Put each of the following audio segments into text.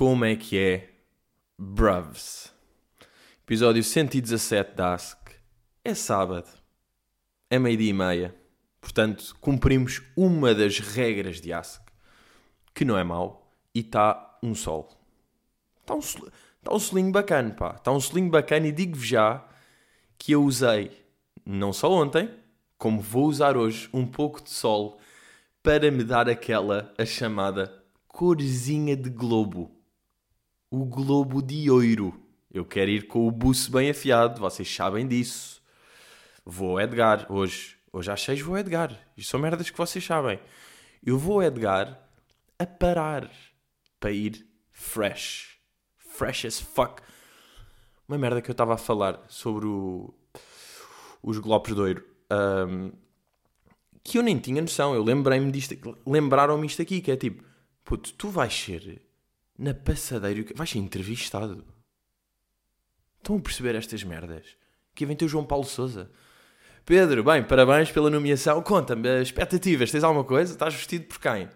Como é que é? Bruvs. Episódio 117 da Ask. É sábado. É meio-dia e meia. Portanto, cumprimos uma das regras de Ask. Que não é mau. E está um sol. Está um, sol- tá um solinho bacana, pá. Está um solinho bacana e digo-vos já que eu usei, não só ontem, como vou usar hoje, um pouco de sol para me dar aquela, a chamada corzinha de globo. O globo de ouro. Eu quero ir com o buço bem afiado, vocês sabem disso. Vou Edgar hoje. Hoje às seis vou Edgar. Isto são merdas que vocês sabem. Eu vou Edgar a parar para ir fresh. Fresh as fuck. Uma merda que eu estava a falar sobre o- os globos de ouro. Ahm, que eu nem tinha noção. Eu lembrei-me disto. Lembraram-me isto aqui, que é tipo, puto, tu vais ser na passadeira, vais ser entrevistado. Estão a perceber estas merdas? Aqui vem teu João Paulo Souza. Pedro, bem, parabéns pela nomeação. Conta-me, as expectativas, tens alguma coisa? Estás vestido por quem?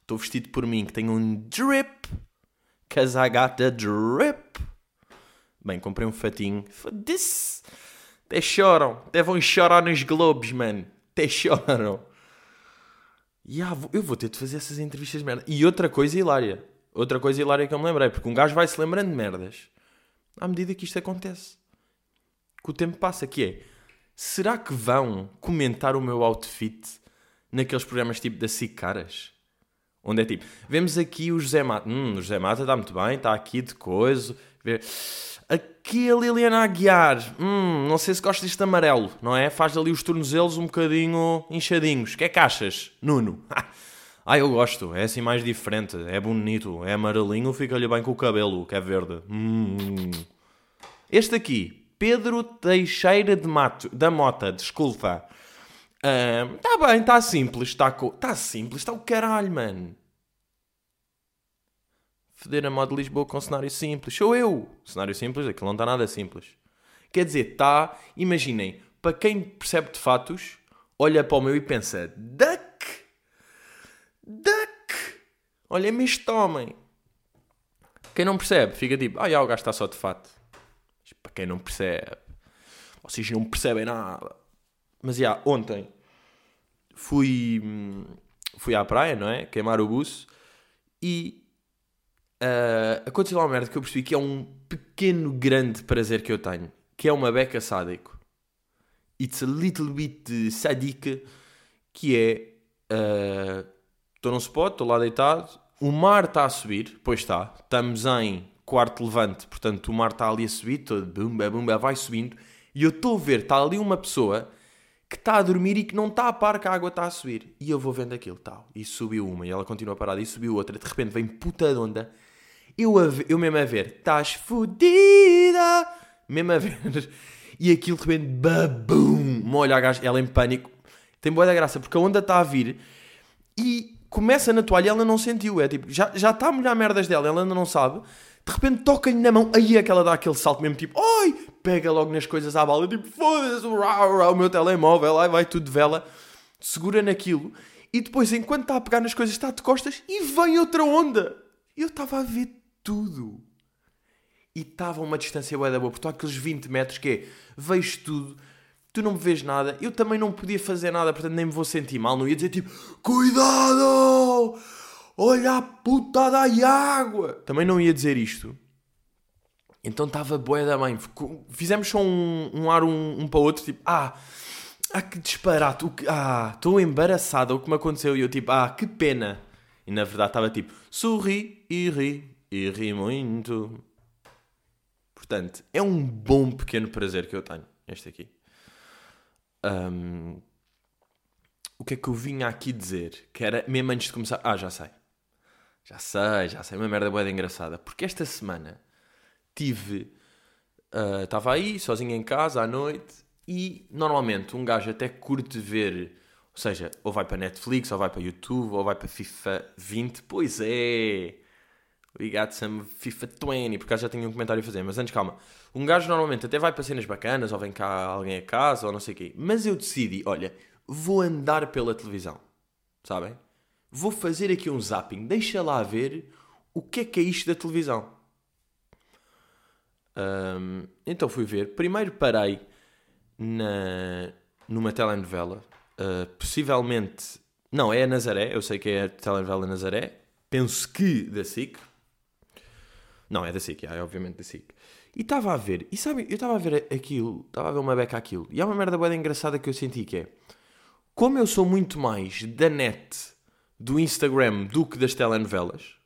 Estou vestido por mim, que tenho um drip. The drip. Bem, comprei um fatinho. Foda-se. Até choram. Até vão chorar nos globos, mano. Até choram. E ah, vou- eu vou ter de fazer essas entrevistas merda. E outra coisa hilária. Outra coisa hilária que eu me lembrei. Porque um gajo vai se lembrando de merdas. À medida que isto acontece. Que o tempo passa. Que é... Será que vão comentar o meu outfit naqueles programas tipo da SIC Caras? Onde é tipo, vemos aqui o José Mata. Hum, o José Mata está muito bem, está aqui de coisa. Aqui a Liliana Aguiar. Hum, não sei se gosta deste amarelo, não é? Faz ali os tornozelos um bocadinho inchadinhos. O que é que achas, Nuno? ah, eu gosto. É assim mais diferente. É bonito. É amarelinho, fica-lhe bem com o cabelo, que é verde. Hum. Este aqui, Pedro Teixeira de Mato, da Mota, desculpa. Está bem, está simples, está co... tá simples, está o caralho, mano. Foder a moda de Lisboa com cenário simples. Sou eu. Cenário simples, aquilo não está nada simples. Quer dizer, está, imaginem, para quem percebe de fatos, olha para o meu e pensa, duck, duck, olha-me este homem. Quem não percebe, fica tipo, ah, já, o gajo está só de fato. Para quem não percebe, vocês não percebem nada. Mas já, ontem fui, hum, fui à praia, não é? Queimar o buço e ah, aconteceu lá uma merda que eu percebi que é um pequeno grande prazer que eu tenho, que é uma beca sádico. It's a little bit sadique, que é ah, estou num spot, estou lá deitado, o mar está a subir, pois está, estamos em quarto levante, portanto o mar está ali a subir, todo vai subindo, e eu estou a ver, está ali uma pessoa que está a dormir e que não está a par que a água está a subir. E eu vou vendo aquilo, tal. E subiu uma, e ela continua parada, e subiu outra. De repente vem puta de onda. Eu, a eu mesmo a ver, estás fodida! Mesmo a ver. E aquilo de repente, babum! Molha a gaja, ela em pânico. Tem boa da graça, porque a onda está a vir e começa na toalha e ela não sentiu. É tipo, já, já está a molhar merdas dela, ela ainda não sabe. De repente toca-lhe na mão, aí é que ela dá aquele salto mesmo, tipo, oi! Pega logo nas coisas à bala, tipo, foda-se, o meu telemóvel, aí vai tudo de vela, segura naquilo, e depois, enquanto está a pegar nas coisas, está de costas e vem outra onda. Eu estava a ver tudo. E estava a uma distância bué da boa, porque estão aqueles 20 metros que é, vejo tudo, tu não me vês nada, eu também não podia fazer nada, portanto nem me vou sentir mal, não ia dizer tipo, cuidado, olha a puta da água. Também não ia dizer isto. Então estava bué da mãe, fizemos só um, um ar um, um para o outro, tipo, ah, ah que disparate, o que, ah, estou embaraçada, o que me aconteceu, e eu tipo, ah, que pena. E na verdade estava tipo, sorri e ri, e ri muito. Portanto, é um bom pequeno prazer que eu tenho, este aqui. Ahm, o que é que eu vinha aqui dizer? Que era, mesmo antes de começar... Ah, já sei. Já sei, já sei. Uma merda boa engraçada. Porque esta semana tive... ah, Estava aí, sozinho em casa, à noite. E, normalmente, um gajo até curte ver... Ou seja, ou vai para Netflix, ou vai para YouTube, ou vai para FIFA 20. Pois é... We got some FIFA 20, por acaso já tinha um comentário a fazer, mas antes calma. Um gajo normalmente até vai para cenas bacanas, ou vem cá alguém a casa, ou não sei o quê. Mas eu decidi, olha, vou andar pela televisão, sabem? Vou fazer aqui um zapping, deixa lá ver o o que é que é isto da televisão? Um, então fui ver. Primeiro parei na, numa telenovela, uh, possivelmente. Não, é a Nazaré, eu sei que é a telenovela Nazaré. Penso que da SIC. Não, é da SIC, é obviamente da SIC. E estava a ver, e sabe, eu estava a ver aquilo, estava a ver uma beca aquilo, e há uma merda boa engraçada que eu senti que é, como eu sou muito mais da net, do Instagram, do que das telenovelas,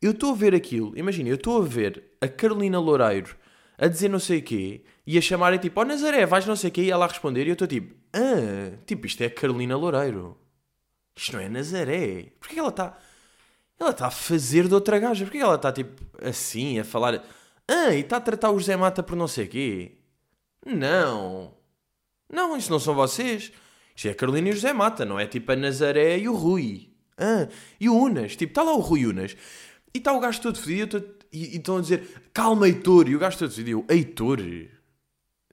eu estou a ver aquilo, imagina, eu estou a ver a Carolina Loureiro a dizer não sei o quê e a chamarem tipo, ó oh, Nazaré, vais não sei o quê e ela a responder e eu estou tipo, ah, tipo, isto é Carolina Loureiro. Isto não é Nazaré. Porquê que ela está... Ela está a fazer de outra gaja. Porquê ela está tipo assim, a falar... Ah, e está a tratar o José Mata por não sei quê? Não. Não, isso não são vocês. Isto é a Carolina e o José Mata, não é tipo a Nazaré e o Rui. Ah, e o Unas. Tipo, está lá o Rui Unas. E está o gajo todo fedido e, estão a dizer calma, Heitor. E o gajo todo fedido. Heitor?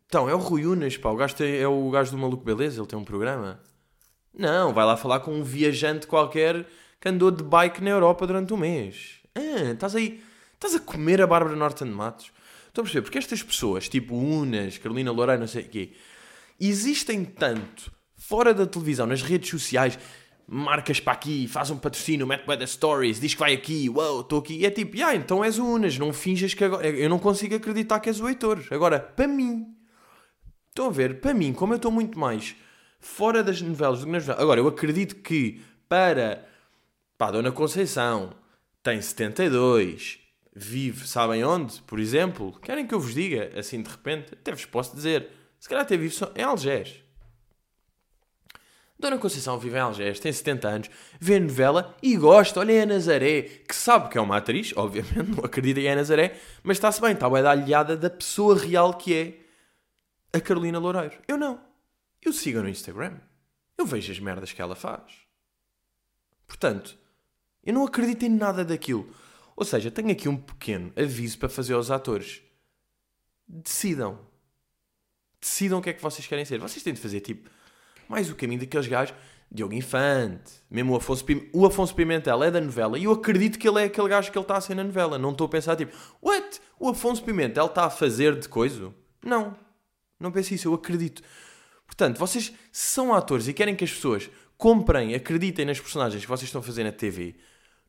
Então, é o Rui Unas, pá. O gajo tem, é o gajo do Maluco Beleza. Ele tem um programa. Não, vai lá falar com um viajante qualquer que andou de bike na Europa durante um mês. Ah, estás aí. Estás a comer a Bárbara Norton de Matos. Estou a perceber, porque estas pessoas, tipo Unas, Carolina Loureiro, não sei o quê, existem tanto fora da televisão, nas redes sociais, marcas para aqui, faz um patrocínio, mete the stories, diz que vai aqui, uau, estou aqui. E é tipo, ah, então és o Unas, não finjas que agora. Eu não consigo acreditar que és o Heitor. Agora, para mim, estão a ver, para mim, como eu estou muito mais fora das novelas do que nas novelas. Agora, eu acredito que para. Pá, Dona Conceição tem 72, vive, sabem onde, por exemplo? Querem que eu vos diga, assim de repente? Até vos posso dizer. Se calhar até vive só em Algés. Dona Conceição vive em Algés, tem 70 anos, vê novela e gosta. Olha, é a Nazaré, que sabe que é uma atriz, obviamente, não acredita é a Nazaré, mas está-se bem, está bem da aliada da pessoa real que é a Carolina Loureiro. Eu não. Eu sigo no Instagram. Eu vejo as merdas que ela faz. Portanto, eu não acredito em nada daquilo. Ou seja, tenho aqui um pequeno aviso para fazer aos atores. Decidam. Decidam o que é que vocês querem ser. Vocês têm de fazer tipo mais o caminho daqueles gajos. Diogo Infante, mesmo o Afonso, Pim... o Afonso Pimentel é da novela e eu acredito que ele é aquele gajo que ele está a ser na novela. Não estou a pensar tipo, what? O Afonso Pimentel está a fazer de coisa? Não, não penso isso, eu acredito. Portanto, vocês são atores e querem que as pessoas comprem, acreditem nas personagens que vocês estão a fazer na TV,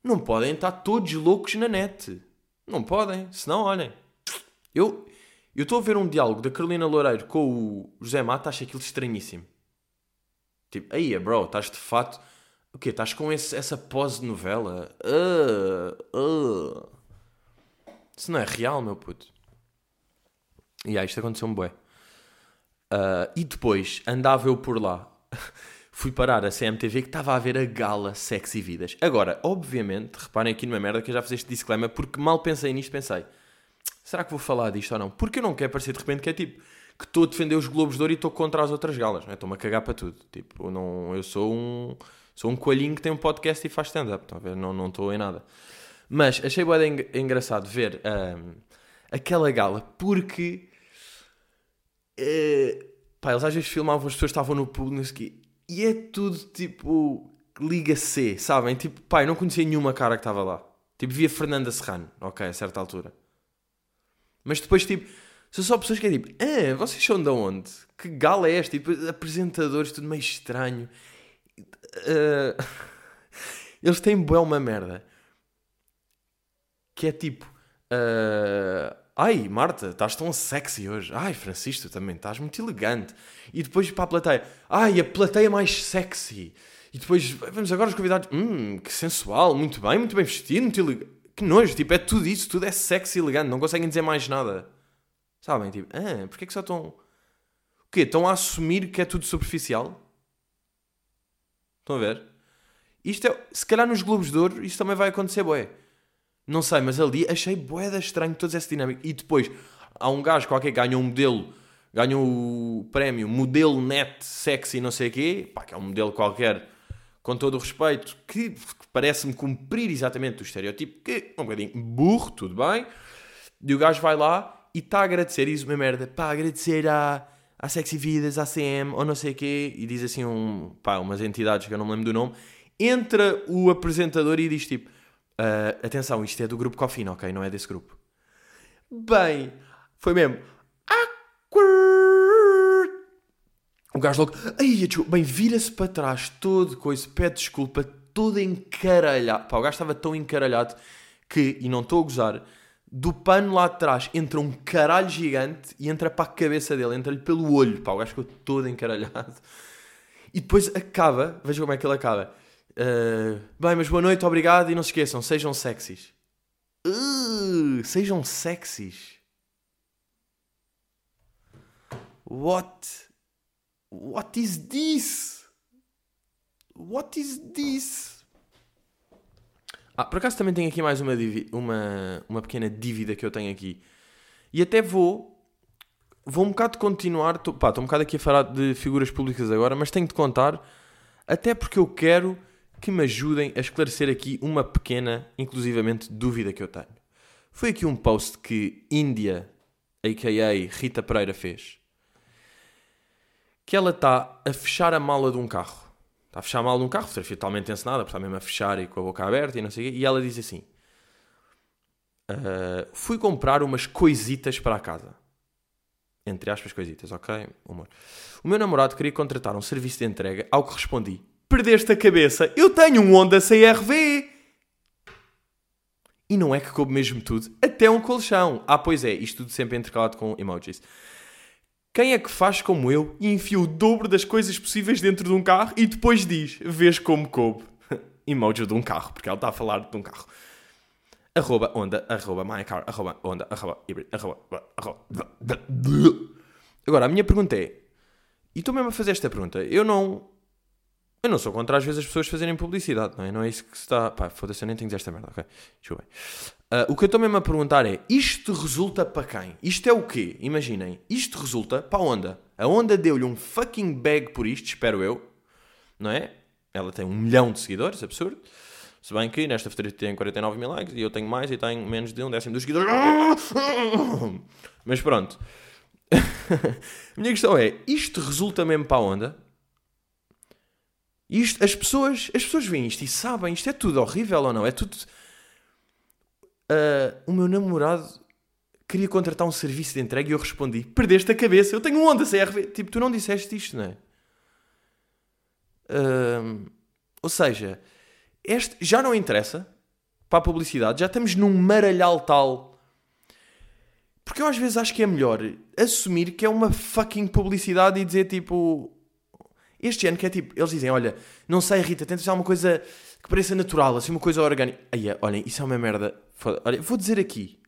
não podem estar todos loucos na net. Não podem, senão, olhem. Eu estou a ver um diálogo da Carolina Loureiro com o José Mata, acho aquilo estranhíssimo. Tipo, aí, bro, estás de fato. O quê? Estás com esse, essa pose de novela? Uh, uh. Isso não é real, meu puto. E aí, isto aconteceu-me bué. Uh, e depois andava eu por lá. Fui parar a CMTV que estava a ver a gala Sexy Vidas. Agora, obviamente, reparem aqui numa merda que eu já fiz este disclaimer porque mal pensei nisto, pensei. Será que vou falar disto ou não? Porque eu não quero parecer de repente que é tipo que estou a defender os Globos de Ouro e estou contra as outras galas, é? estou-me a cagar para tudo. Tipo, não, eu sou um, sou um coelhinho que tem um podcast e faz stand-up, não, não estou em nada. Mas achei bem engraçado ver um, aquela gala porque uh, pá, eles às vezes filmavam as pessoas estavam no público e é tudo tipo Liga C, sabem? Tipo, eu não conhecia nenhuma cara que estava lá. Tipo, via Fernanda Serrano, ok, a certa altura. Mas depois, tipo, são só pessoas que é tipo, ah, vocês são de onde? Que gala é esta? Tipo, apresentadores, tudo meio estranho. Uh, eles têm boa uma merda. Que é tipo, uh, ai, Marta, estás tão sexy hoje. Ai, Francisco, também estás muito elegante. E depois para a plateia, ai, a plateia mais sexy. E depois, vamos agora os convidados, hum, que sensual, muito bem, muito bem vestido, muito elegante. Que nojo, tipo, é tudo isso, tudo é sexy e elegante, não conseguem dizer mais nada. Sabem? Tipo, ah, porquê que só estão. O quê? Estão a assumir que é tudo superficial? Estão a ver? Isto é. Se calhar nos Globos de Ouro isto também vai acontecer, boé. Não sei, mas ali achei boeda estranho toda essa dinâmica. E depois há um gajo qualquer que ganha um modelo, ganha o prémio modelo net sexy não sei quê, pá, que é um modelo qualquer, com todo o respeito, que, parece-me cumprir exatamente o estereótipo, que é um bocadinho burro, tudo bem. E o gajo vai lá e está a agradecer, e diz uma merda, pá, agradecer à, à Sexy Vidas, à CM, ou não sei quê, e diz assim um, pá, umas entidades que eu não me lembro do nome, entra o apresentador e diz tipo, Uh, atenção, isto é do grupo Cofina, ok? Não é desse grupo. Bem, foi mesmo. Awkward. O gajo logo. Ai, bem, vira-se para trás, todo coisa, pede desculpa, todo encaralhado. Pá, o gajo estava tão encaralhado que, e não estou a gozar, do pano lá de trás entra um caralho gigante e entra para a cabeça dele, entra-lhe pelo olho. Pá, o gajo ficou todo encaralhado. E depois acaba, veja como é que ele acaba. Uh, bem, mas boa noite, obrigado e não se esqueçam, sejam sexys. Uh, sejam sexys. What? What is this? What is this? Ah, por acaso também tenho aqui mais uma, uma, uma pequena dívida que eu tenho aqui. E até vou. Vou um bocado continuar. Tô, pá, estou um bocado aqui a falar de figuras públicas agora, mas tenho de contar. Até porque eu quero que me ajudem a esclarecer aqui uma pequena, inclusivamente, dúvida que eu tenho. Foi aqui um post que Índia, a.k.a. Rita Pereira, fez. Que ela está a fechar a mala de um carro. Está a fechar a mala de um carro, fotografia totalmente encenada, está mesmo a fechar e com a boca aberta e não sei o quê. E ela diz assim... Uh, fui comprar umas coisitas para a casa. Entre aspas, coisitas, ok? Humor. O meu namorado queria contratar um serviço de entrega, ao que respondi: Perdeste a cabeça, eu tenho um Honda CRV. E não é que coube mesmo tudo, até um colchão. Ah, pois é, isto tudo sempre intercalado com emojis. Quem é que faz como eu e enfia o dobro das coisas possíveis dentro de um carro e depois diz, vês como coube? Emoji de um carro, porque ela está a falar de um carro. Arroba onda, arroba mycar, arroba onda, arroba hybrid, arroba, arroba. Agora, a minha pergunta é, e estou mesmo a fazer esta pergunta, eu não, eu não sou contra às vezes as pessoas fazerem publicidade, não é? Não é isso que se está. Pá, foda-se, eu nem tenho esta merda, ok? Deixa eu ver. Uh, o que eu estou mesmo a perguntar é: isto resulta para quem? Isto é o quê? Imaginem, isto resulta para a Onda. A Onda deu-lhe um fucking bag por isto, espero eu, não é? Ela tem um milhão de seguidores, absurdo. Se bem que nesta fotografia tem 49 mil likes e eu tenho mais e tenho menos de um décimo dos seguidores. Mas pronto. a minha questão é: isto resulta mesmo para a Onda? Isto, as pessoas, as pessoas veem isto e sabem, isto é tudo horrível ou não? É tudo. Uh, o meu namorado queria contratar um serviço de entrega e eu respondi: Perdeste a cabeça, eu tenho um Honda CRV. Tipo, tu não disseste isto, não é? Uh, ou seja, este já não interessa para a publicidade, já estamos num maralhal tal. Porque eu às vezes acho que é melhor assumir que é uma fucking publicidade e dizer tipo este ano que é tipo, eles dizem, olha, não sei Rita, tenta fazer alguma coisa que pareça natural, assim uma coisa orgânica. Aí, olhem, isso é uma merda. Foda. Olha, vou dizer aqui.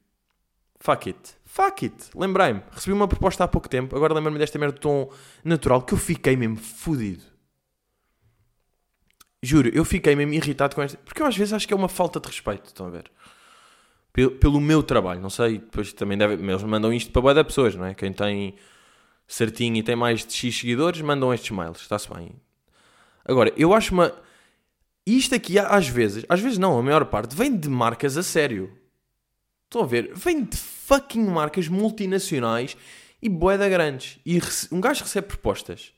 Fuck it. Fuck it. Lembrei-me. Recebi uma proposta há pouco tempo. Agora lembro-me desta merda tão natural que eu fiquei mesmo fodido. Juro, eu fiquei mesmo irritado com esta. Porque eu às vezes acho que é uma falta de respeito. Estão a ver? Pelo, pelo meu trabalho. Não sei. Depois também deve. Eles mandam isto para boa pessoas, não é? Quem tem certinho e tem mais de X seguidores, mandam estes mails. Está-se bem. Agora, eu acho uma. Isto aqui, às vezes, às vezes não, a maior parte, vem de marcas a sério. Estão a ver? Vem de fucking marcas multinacionais e boeda grandes. E um gajo recebe propostas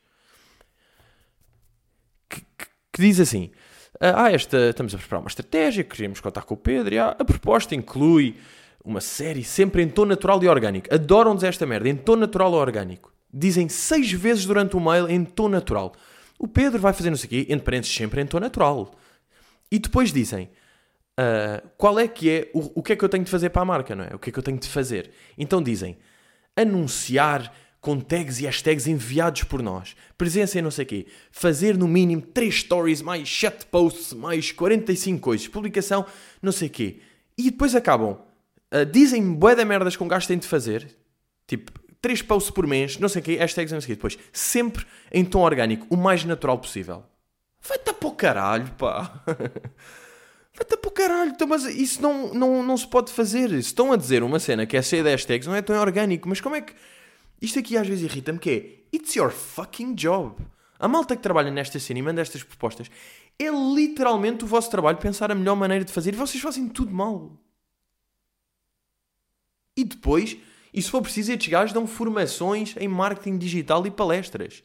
que, que, que diz assim: Ah, esta, estamos a preparar uma estratégia, queríamos contar com o Pedro. E, ah, a proposta inclui uma série sempre em tom natural e orgânico. Adoram-nos esta merda, em tom natural e orgânico dizem seis vezes durante o mail em tom natural. O Pedro vai fazer não sei o quê, entre parênteses, sempre em tom natural. E depois dizem uh, qual é que é, o, o que é que eu tenho de fazer para a marca, não é? O que é que eu tenho de fazer? Então dizem anunciar com tags e hashtags enviados por nós, presença em não sei o quê, fazer no mínimo 3 stories, mais 7 posts, mais 45 coisas, publicação, não sei o quê. E depois acabam, uh, dizem bué da merdas com gasto têm de fazer, tipo, 3 posts por mês, não sei o quê, hashtags não sei o quê. Depois, sempre em tom orgânico, o mais natural possível. Vai-te para o caralho, pá. Vai-te para o caralho. Então, mas isso não, não, não se pode fazer. Se estão a dizer uma cena que é cheia de hashtags, não é tão orgânico. Mas como é que... Isto aqui às vezes irrita-me que é... It's your fucking job. A malta que trabalha nesta cena e manda estas propostas é literalmente o vosso trabalho pensar a melhor maneira de fazer e vocês fazem tudo mal. E depois e se for preciso, estes gajos dão formações em marketing digital e palestras.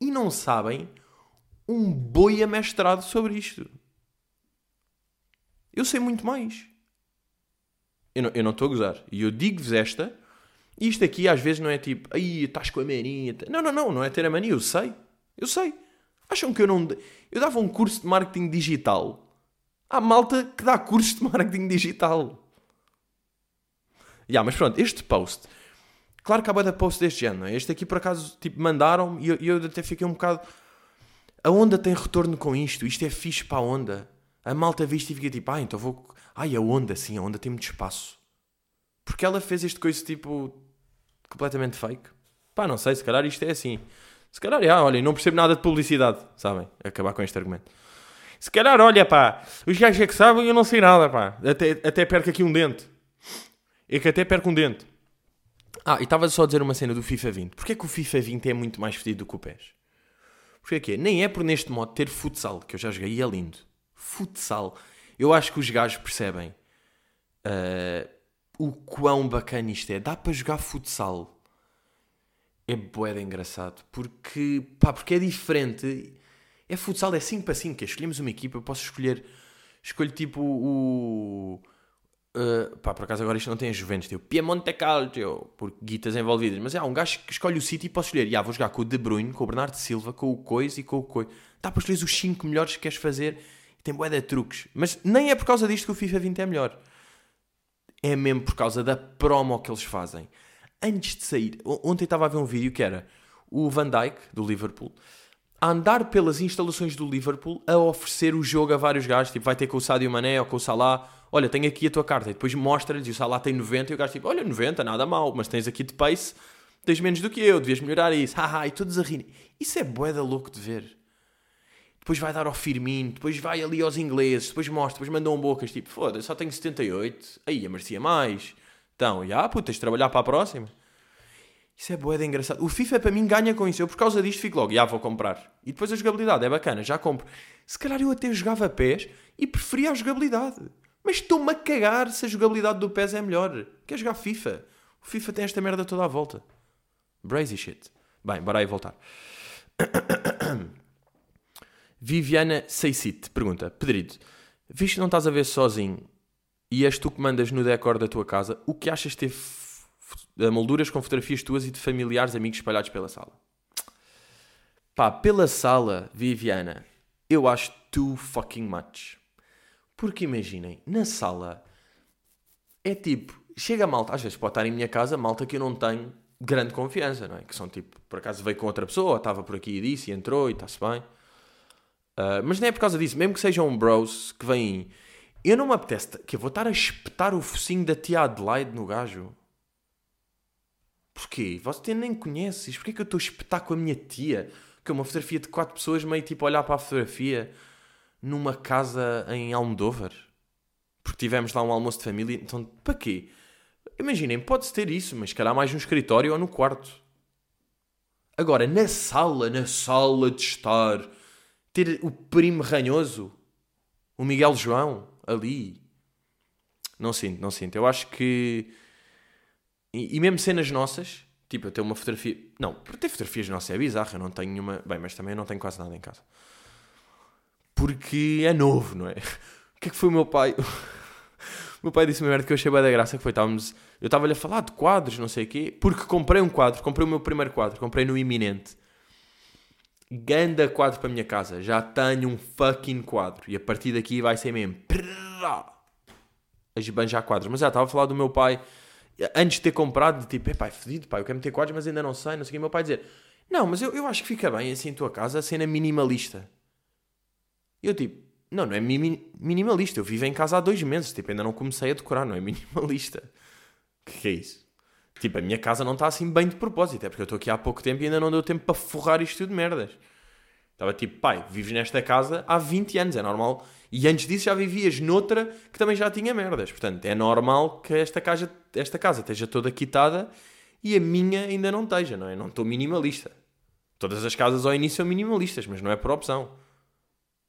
E não sabem um boi amestrado sobre isto. Eu sei muito mais. Eu não, eu não estou a gozar. E eu digo-vos esta, isto aqui às vezes não é tipo, aí estás com a mania. Não, não, não, não é ter a mania, eu sei. Eu sei. Acham que eu não. Eu dava um curso de marketing digital. Há malta que dá curso de marketing digital. Yeah, mas pronto, este post. Claro que há de post deste género. É? Este aqui por acaso tipo, mandaram e eu, eu até fiquei um bocado. A onda tem retorno com isto. Isto é fixe para a onda. A malta viste e fica tipo, ah, então vou. Ai, a onda, sim, a onda tem muito espaço. Porque ela fez este coisa tipo. completamente fake. Pá, não sei, se calhar isto é assim. Se calhar, ah, olha, não percebo nada de publicidade, sabem? Acabar com este argumento. Se calhar, olha, pá, os gajos é que sabem e eu não sei nada, pá. Até, até perco aqui um dente. É que até perco um dente. Ah, e estava só a dizer uma cena do FIFA 20. Porquê que o FIFA 20 é muito mais fedido do que o PES? Porquê que é? Nem é por neste modo ter futsal, que eu já joguei e é lindo. Futsal. Eu acho que os gajos percebem uh, o quão bacana isto é. Dá para jogar futsal. É boeda engraçado. Porque, pá, porque é diferente. É futsal, é 5 para 5. Escolhemos uma equipa, eu posso escolher. Escolho tipo o Uh, pá, por acaso agora isto não tem a Juventus, tem o Piemonte Calcio, por guitas envolvidas. Mas é, há um gajo que escolhe o City e posso escolher. Yeah, vou jogar com o De Bruyne, com o Bernardo Silva, com o Cois e com o Cois. Dá para escolher os 5 melhores que queres fazer tem boé de truques. Mas nem é por causa disto que o FIFA 20 é melhor. É mesmo por causa da promo que eles fazem. Antes de sair, ontem estava a ver um vídeo que era o Van Dijk, do Liverpool, a andar pelas instalações do Liverpool a oferecer o jogo a vários gajos. Tipo, vai ter com o Sadio Mané ou com o Salah olha, tenho aqui a tua carta. E depois mostra-lhes, e o Salah tem 90, e o gajo tipo, olha, 90, nada mal, mas tens aqui de pace, tens menos do que eu, devias melhorar isso. Haha, e todos a rir. Isso é boeda louco de ver. Depois vai dar ao Firmino, depois vai ali aos ingleses, depois mostra, depois mandam bocas, tipo, foda-se, só tenho 78, aí merecia mais. Então, já, puta, tens de trabalhar para a próxima. Isso é boeda engraçado. O FIFA para mim ganha com isso. Eu por causa disto fico logo, já vou comprar. E depois a jogabilidade é bacana, já compro. Se calhar eu até jogava pés e preferia a jogabilidade. Mas estou-me a cagar se a jogabilidade do PES é melhor. Quer jogar FIFA? O FIFA tem esta merda toda à volta. Brazy shit. Bem, bora aí voltar. Viviana Seicit pergunta: Pedrito, visto que não estás a ver sozinho e és tu que mandas no decor da tua casa, o que achas ter molduras com fotografias tuas e de familiares amigos espalhados pela sala? Pá, pela sala, Viviana, eu acho too fucking much. Porque imaginem, na sala é tipo, chega malta, às vezes pode estar em minha casa, malta que eu não tenho grande confiança, não é? Que são tipo, por acaso veio com outra pessoa, estava por aqui e disse, e entrou e está-se bem. Uh, mas não é por causa disso, mesmo que sejam bros que vêm. Eu não me apetece que eu vou estar a espetar o focinho da tia Adelaide no gajo. Porquê? Você nem conheces. Porquê que eu estou a espetar com a minha tia? Que é uma fotografia de quatro pessoas, meio tipo a olhar para a fotografia numa casa em Almodóvar. Porque tivemos lá um almoço de família. Então, para quê? Imaginem, pode-se ter isso, mas calhar mais no escritório ou no quarto. Agora, na sala, na sala de estar, ter o primo ranhoso, o Miguel João, ali. Não sinto, não sinto. Eu acho que. E, e mesmo cenas nossas, tipo, eu tenho uma fotografia. Não, ter fotografias nossas é bizarro, eu não tenho nenhuma. Bem, mas também não tenho quase nada em casa porque é novo, não é? O que é que foi o meu pai? o meu pai disse uma merda que eu achei bem da graça, que foi, estávamos, eu estava-lhe a falar de quadros, não sei o quê, porque comprei um quadro, comprei o meu primeiro quadro, comprei no Iminente. Ganda quadro para a minha casa, já tenho um fucking quadro, e a partir daqui vai ser mesmo a esbanjar quadros. Mas já estava a falar do meu pai, antes de ter comprado, de tipo, epá, é fedido, pai, eu quero meter quadros, mas ainda não sei, não sei o que. meu pai dizer, não, mas eu, eu acho que fica bem assim em tua casa, a cena minimalista. Eu tipo, não, não é minimalista. Eu vivo em casa há dois meses, tipo, ainda não comecei a decorar, não é minimalista. O que, que é isso? Tipo, a minha casa não está assim bem de propósito, é porque eu estou aqui há pouco tempo e ainda não deu tempo para forrar isto tudo de merdas. Estava tipo, pai, vives nesta casa há 20 anos, é normal. E antes disso já vivias noutra que também já tinha merdas. Portanto, é normal que esta casa, esta casa esteja toda quitada e a minha ainda não esteja, não é? Não estou minimalista. Todas as casas ao início são minimalistas, mas não é por opção.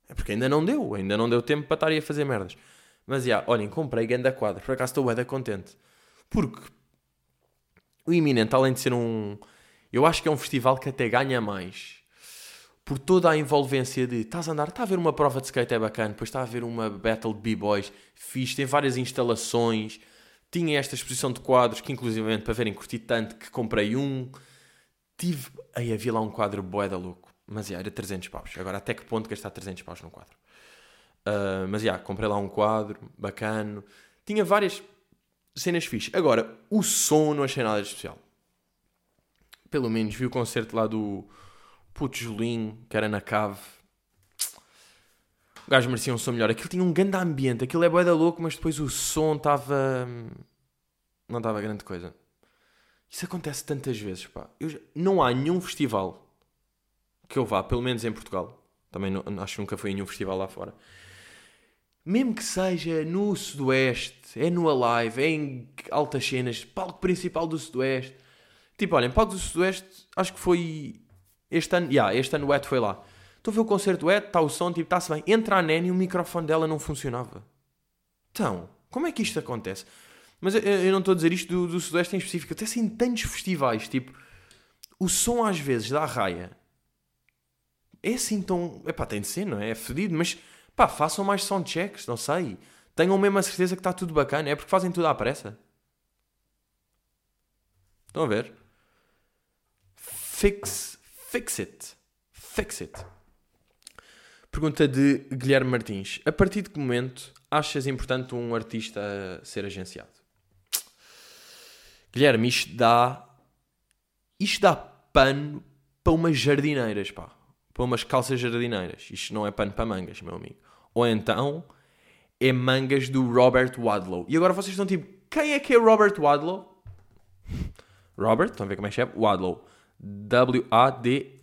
É porque ainda não deu, ainda não deu tempo para estar aí a fazer merdas. Mas, já, olhem, comprei ganda quadra. Por acaso estou bem contente. Porque o Iminente, além de ser um... Eu acho que é um festival que até ganha mais por toda a envolvência de estás a andar, está a ver uma prova de skate é bacana, depois está a ver uma battle de b-boys, fiz, tem várias instalações, tinha esta exposição de quadros que inclusivamente para verem curti tanto que comprei um, tive, aí havia lá um quadro boeda louco, mas já, era 300 paus, agora até que ponto gastar 300 paus num quadro? Uh, mas já, comprei lá um quadro, bacana, tinha várias cenas fixas. Agora, o som não achei nada especial. Pelo menos vi o concerto lá do Puto Julinho, que era na cave. O gajo merecia um som melhor. Aquilo tinha um grande ambiente. Aquilo é boeda louco, mas depois o som estava... Não estava grande coisa. Isso acontece tantas vezes, pá. Já... Não há nenhum festival que eu vá, pelo menos em Portugal. Também não, acho que nunca fui em nenhum festival lá fora. Mesmo que seja no Sudoeste, é no Alive, é em altas cenas, palco principal do Sudoeste. Tipo, olhem, palco do Sudoeste, acho que foi este ano, yeah, este ano o Ed foi lá. Estou a ver o concerto do Ed, está o som, tipo, está-se bem. Entra a Nene e o microfone dela não funcionava. Então, como é que isto acontece? Mas eu, eu não estou a dizer isto do, do Sudoeste em específico. Até assim, tantos festivais, tipo, o som às vezes da raia é assim tão. Epá, tem de ser, não é? É fedido, mas pá, façam mais soundchecks, não sei. Tenham mesmo a certeza que está tudo bacana. É porque fazem tudo à pressa. Estão a ver? Fix Fix it. Fix it. Pergunta de Guilherme Martins. A partir de que momento achas importante um artista ser agenciado? Guilherme, isto dá. Isto dá pano para umas jardineiras, pá. Para umas calças jardineiras. Isto não é pano para mangas, meu amigo. Ou então é mangas do Robert Wadlow. E agora vocês estão tipo, quem é que é Robert Wadlow? Robert, estão a ver como é que é? Wadlow. W-A-D-L-O-W.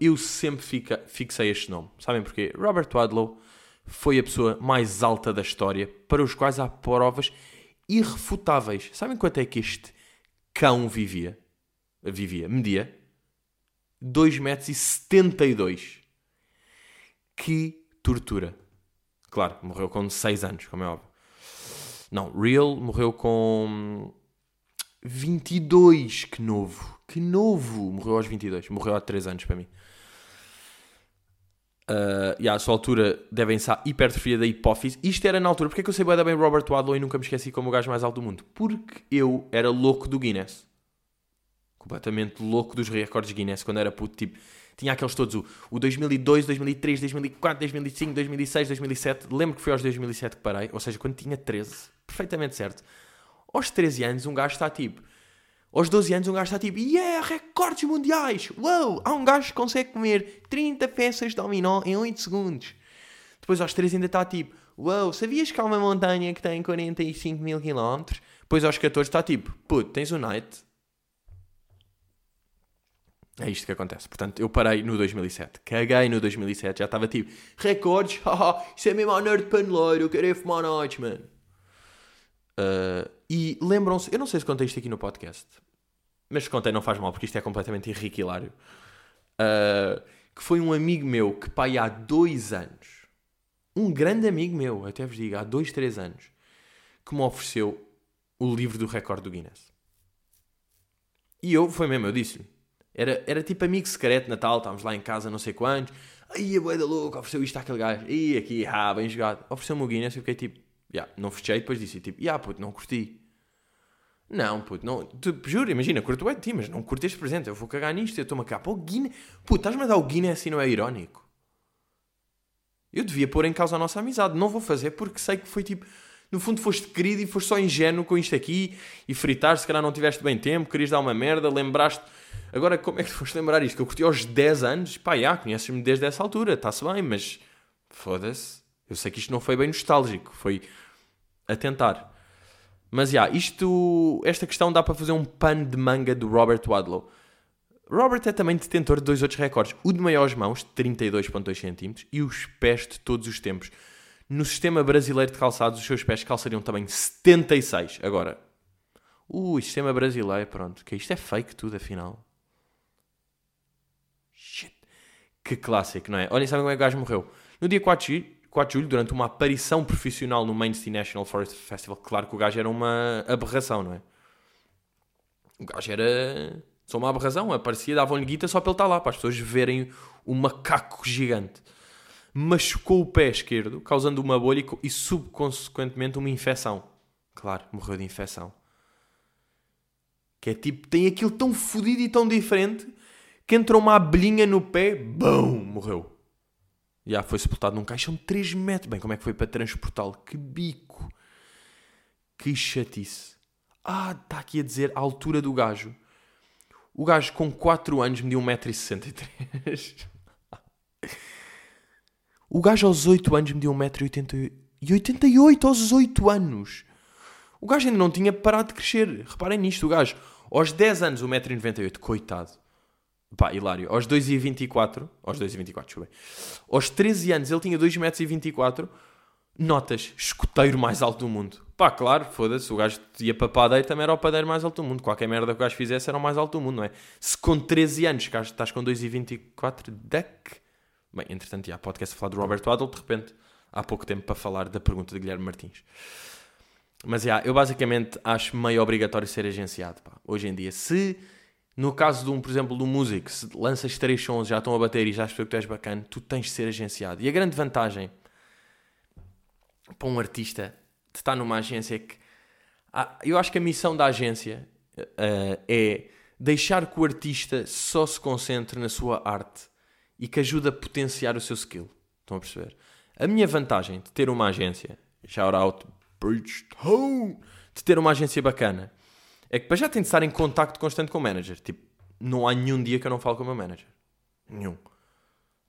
Eu sempre fica, fixei este nome. Sabem porquê? Robert Wadlow foi a pessoa mais alta da história, para os quais há provas irrefutáveis. Sabem quanto é que este cão vivia? Vivia, media 2,72 metros. Que tortura. Claro, morreu com 6 anos, como é óbvio. Não, Real morreu com 22, que novo. Que novo! Morreu aos 22. Morreu há 3 anos para mim. Uh, e à sua altura devem ser hipertrofia da hipófise. Isto era na altura. Porque é que eu sei bem Robert Wadlow e nunca me esqueci como o gajo mais alto do mundo? Porque eu era louco do Guinness. Completamente louco dos recordes Guinness quando era puto. Tipo, tinha aqueles todos: o, o 2002, 2003, 2004, 2005, 2006, 2007. Lembro que foi aos 2007 que parei. Ou seja, quando tinha 13. Perfeitamente certo. Aos 13 anos, um gajo está tipo aos 12 anos um gajo está tipo, yeah, recordes mundiais! Uou! Há um gajo que consegue comer 30 peças de dominó em 8 segundos. Depois aos 13 ainda está tipo, uou, sabias que há uma montanha que tem 45 mil quilómetros? Depois aos 14 está tipo, puto, tens o night? É isto que acontece. Portanto, eu parei no 2007. Caguei no 2007. Já estava tipo, recordes? Haha, isso é mesmo a nerd paneleiro. Eu quero ir fumar noites, mano. Uh, e lembram-se, eu não sei se contei isto aqui no podcast, mas se contei não faz mal, porque isto é completamente irriquilário. Uh, que foi um amigo meu que, pai, há dois anos, um grande amigo meu, até vos digo, há dois, três anos, que me ofereceu o livro do recorde do Guinness. E eu, foi mesmo, eu disse-lhe. Era, era tipo amigo secreto, Natal, estávamos lá em casa, não sei quantos. Aí a boeda louca, ofereceu isto àquele gajo. E aqui, ah, bem jogado. Ofereceu-me o Guinness e fiquei tipo, Yeah, não fechei, depois disse tipo, yeah, puto, não curti. Não, puto, não. Tu, juro, imagina, curto é de ti, mas não curto este presente. Eu vou cagar nisto, eu estou-me a cagar. Pô, Guinness. Puto, estás-me a dar o Guinness assim, não é irónico? Eu devia pôr em causa a nossa amizade. Não vou fazer porque sei que foi tipo. No fundo, foste querido e foste só ingênuo com isto aqui e fritar. Se calhar não tiveste bem tempo, querias dar uma merda, lembraste. Agora, como é que foste lembrar isto? Que eu curti aos 10 anos? Pá, já, conheces-me desde essa altura, está-se bem, mas foda-se. Eu sei que isto não foi bem nostálgico, foi a tentar. Mas já, yeah, isto, esta questão dá para fazer um pano de manga do Robert Wadlow. Robert é também detentor de dois outros recordes: o de maiores mãos, 32,2 cm, e os pés de todos os tempos. No sistema brasileiro de calçados, os seus pés calçariam também 76. Agora, o sistema brasileiro, pronto, que isto é fake tudo, afinal. Shit. Que clássico, não é? Olhem, sabem como é que o gajo morreu? No dia 4 de 4 de julho, durante uma aparição profissional no Mainstream National Forest Festival. Claro que o gajo era uma aberração, não é? O gajo era só uma aberração, aparecia, davam-lhe guita só para ele estar lá, para as pessoas verem o macaco gigante, machucou o pé esquerdo, causando uma bolha e, e subconsequentemente uma infecção. Claro, morreu de infecção. Que é tipo, tem aquilo tão fodido e tão diferente que entrou uma abelhinha no pé, BUM! Morreu. Já foi sepultado num caixão de 3 metros. Bem, como é que foi para transportá-lo? Que bico. Que chatice. Ah, está aqui a dizer a altura do gajo. O gajo com 4 anos mediu 1,63m. o gajo aos 8 anos mediu 1,88m. E 88 aos 8 anos. O gajo ainda não tinha parado de crescer. Reparem nisto, o gajo. Aos 10 anos, 1,98m. Coitado. Pá, hilário. Aos 2,24. Aos 2,24, deixa eu ver. Aos 13 anos, ele tinha 2,24m. Notas. Escoteiro mais alto do mundo. Pá, claro, foda-se. O gajo ia para padeiro, também era o padeiro mais alto do mundo. Qualquer merda que o gajo fizesse era o mais alto do mundo, não é? Se com 13 anos estás com 2,24, deck. Bem, entretanto, já, podcast a falar do Robert Waddle, de repente, há pouco tempo para falar da pergunta de Guilherme Martins. Mas, já, eu basicamente acho meio obrigatório ser agenciado, pá, hoje em dia. Se, no caso de um, por exemplo, um músico, se lanças três sons, já estão a bater e já percebeu que tu és bacana, tu tens de ser agenciado. E a grande vantagem para um artista de estar numa agência é que... eu acho que a missão da agência uh, é deixar que o artista só se concentre na sua arte e que ajude a potenciar o seu skill. Estão a perceber? A minha vantagem de ter uma agência, shout out Bridgestone, de ter uma agência bacana, é que para já tem de estar em contacto constante com o manager. Tipo, não há nenhum dia que eu não falo com o meu manager. Nenhum.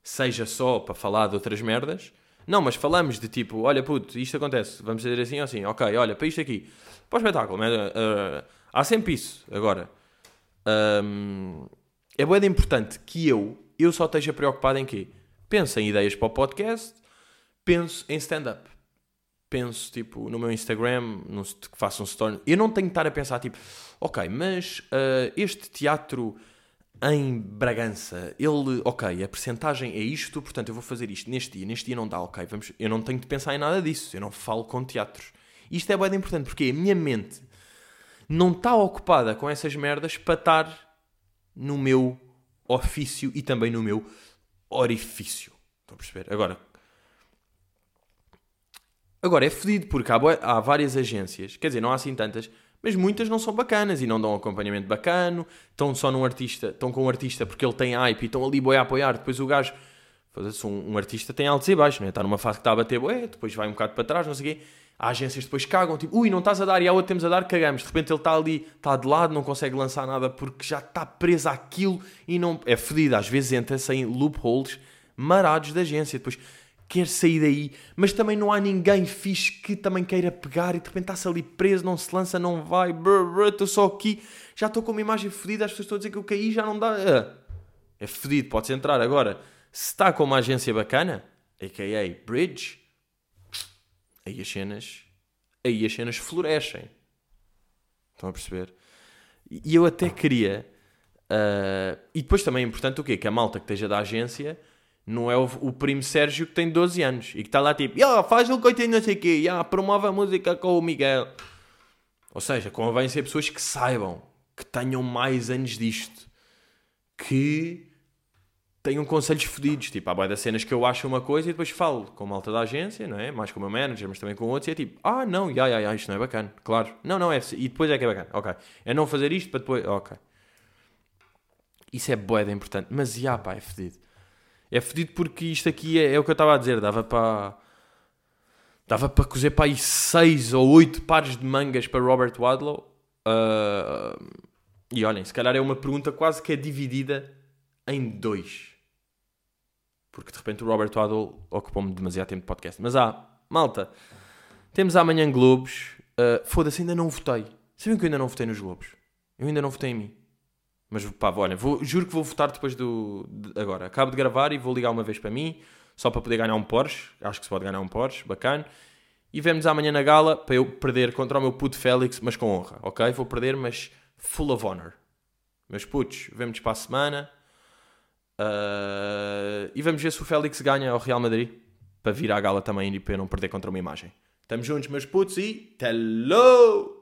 Seja só para falar de outras merdas. Não, mas falamos de tipo, olha puto, isto acontece, vamos dizer assim ou assim. Ok, olha, para isto aqui. Para o espetáculo. Uh, há sempre isso. Agora, um, é bem importante que eu, eu só esteja preocupado em quê? Penso em ideias para o podcast, penso em stand-up penso, tipo, no meu Instagram, no, que faço um story, eu não tenho que estar a pensar, tipo, ok, mas uh, este teatro em Bragança, ele, ok, a percentagem é isto, portanto eu vou fazer isto neste dia, neste dia não dá, ok, vamos, eu não tenho de pensar em nada disso, eu não falo com teatros. Isto é bem importante, porque a minha mente não está ocupada com essas merdas para estar no meu ofício e também no meu orifício. Estão a perceber? Agora, Agora é fedido porque há, há, várias agências, quer dizer, não há assim tantas, mas muitas não são bacanas e não dão acompanhamento bacano, estão só num artista, estão com um artista porque ele tem hype e estão ali boi a apoiar, depois o gajo, um, um artista tem altos e baixos, né? está numa fase que está a bater boé, depois vai um bocado para trás, não sei o quê, há agências depois cagam, tipo, ui, não estás a dar e há outra temos a dar, cagamos, de repente ele está ali, está de lado, não consegue lançar nada porque já está preso àquilo e não, é fedido, às vezes entra-se em loopholes marados da agência, depois quer sair daí, mas também não há ninguém fixe que também queira pegar e de repente está-se ali preso, não se lança, não vai, estou só aqui, já estou com uma imagem fodida, as pessoas estão a dizer que eu caí, já não dá. É, é fodido, pode-se entrar. Agora, se está com uma agência bacana, a.k.a. Bridge, aí as cenas, aí as cenas florescem. Estão a perceber? E eu até queria. Uh, e depois também é importante o quê? Que a malta que esteja da agência não é o, o, primo Sérgio que tem 12 anos e que está lá tipo, yeah, faz o tenho não sei o quê, yeah, promove a música com o Miguel. Ou seja, convém ser pessoas que saibam, que tenham mais anos disto, que tenham conselhos fodidos. Tipo, há boia das cenas que eu acho uma coisa e depois falo com uma alta da agência, não é? Mais com o meu manager, mas também com outros, e é tipo, ah, não, ya, ya, ya, isto não é bacana. Claro, não, não é. E depois é que é bacana. Ok. É não fazer isto para depois. Ok. Isso é boeda importante. Mas, já, pá, é fedido. É fedido porque isto aqui é, é o que eu estava a dizer, dava para. Dava para cozer para aí 6 ou 8 pares de mangas para Robert Wadlow. Uh, e olhem, se calhar é uma pergunta quase que é dividida em dois. Porque de repente o Robert Wadlow ocupou-me demasiado tempo de podcast. Mas há, ah, malta, temos amanhã Globos. Uh, Foda-se, ainda não votei. Sabem que eu ainda não votei nos Globos? Eu ainda não votei em mim. Mas pá, olha, vou, juro que vou votar depois do. De, agora, acabo de gravar e vou ligar uma vez para mim, só para poder ganhar um Porsche. Acho que se pode ganhar um Porsche, bacana. E vemos amanhã na gala para eu perder contra o meu puto Félix, mas com honra, ok? Vou perder, mas full of honor. Meus putos, vemos para a semana. Uh, e vamos ver se o Félix ganha ao Real Madrid para vir à gala também e para eu não perder contra uma imagem. Estamos juntos, meus putos, e. Hello!